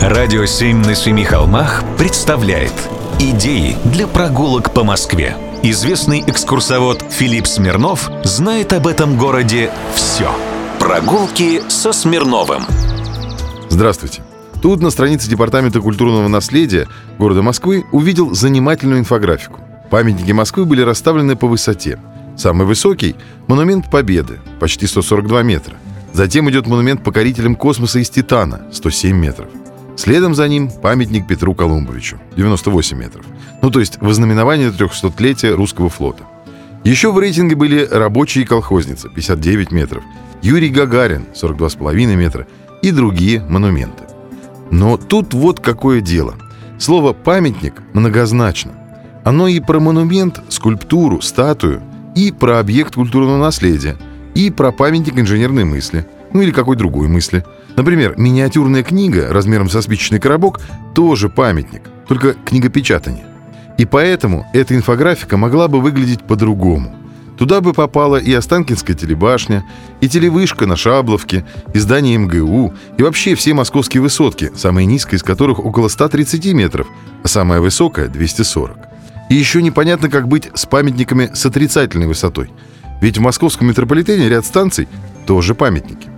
Радио «Семь на семи холмах» представляет Идеи для прогулок по Москве. Известный экскурсовод Филипп Смирнов знает об этом городе все. Прогулки со Смирновым. Здравствуйте. Тут на странице Департамента культурного наследия города Москвы увидел занимательную инфографику. Памятники Москвы были расставлены по высоте. Самый высокий – монумент Победы, почти 142 метра. Затем идет монумент покорителям космоса из Титана, 107 метров. Следом за ним памятник Петру Колумбовичу, 98 метров. Ну, то есть вознаменование 300-летия русского флота. Еще в рейтинге были рабочие колхозницы, 59 метров, Юрий Гагарин, 42,5 метра и другие монументы. Но тут вот какое дело. Слово «памятник» многозначно. Оно и про монумент, скульптуру, статую, и про объект культурного наследия, и про памятник инженерной мысли, ну или какой другой мысли – Например, миниатюрная книга размером со спичечный коробок тоже памятник, только книгопечатание. И поэтому эта инфографика могла бы выглядеть по-другому. Туда бы попала и Останкинская телебашня, и телевышка на Шабловке, и здание МГУ, и вообще все московские высотки, самая низкая из которых около 130 метров, а самая высокая — 240. И еще непонятно, как быть с памятниками с отрицательной высотой. Ведь в московском метрополитене ряд станций тоже памятники.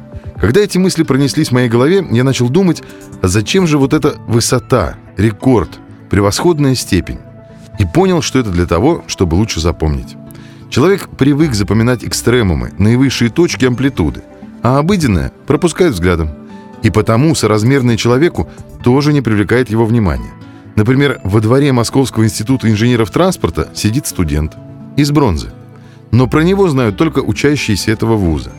Когда эти мысли пронеслись в моей голове, я начал думать, а зачем же вот эта высота, рекорд, превосходная степень? И понял, что это для того, чтобы лучше запомнить. Человек привык запоминать экстремумы, наивысшие точки амплитуды, а обыденное пропускает взглядом. И потому соразмерное человеку тоже не привлекает его внимания. Например, во дворе Московского института инженеров транспорта сидит студент из бронзы. Но про него знают только учащиеся этого вуза.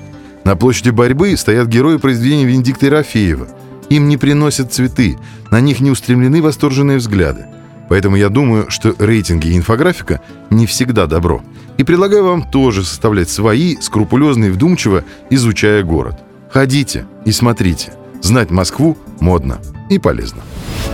На площади борьбы стоят герои произведения Венедикта Ерофеева. Им не приносят цветы, на них не устремлены восторженные взгляды. Поэтому я думаю, что рейтинги и инфографика не всегда добро. И предлагаю вам тоже составлять свои, скрупулезно и вдумчиво, изучая город. Ходите и смотрите. Знать Москву модно и полезно.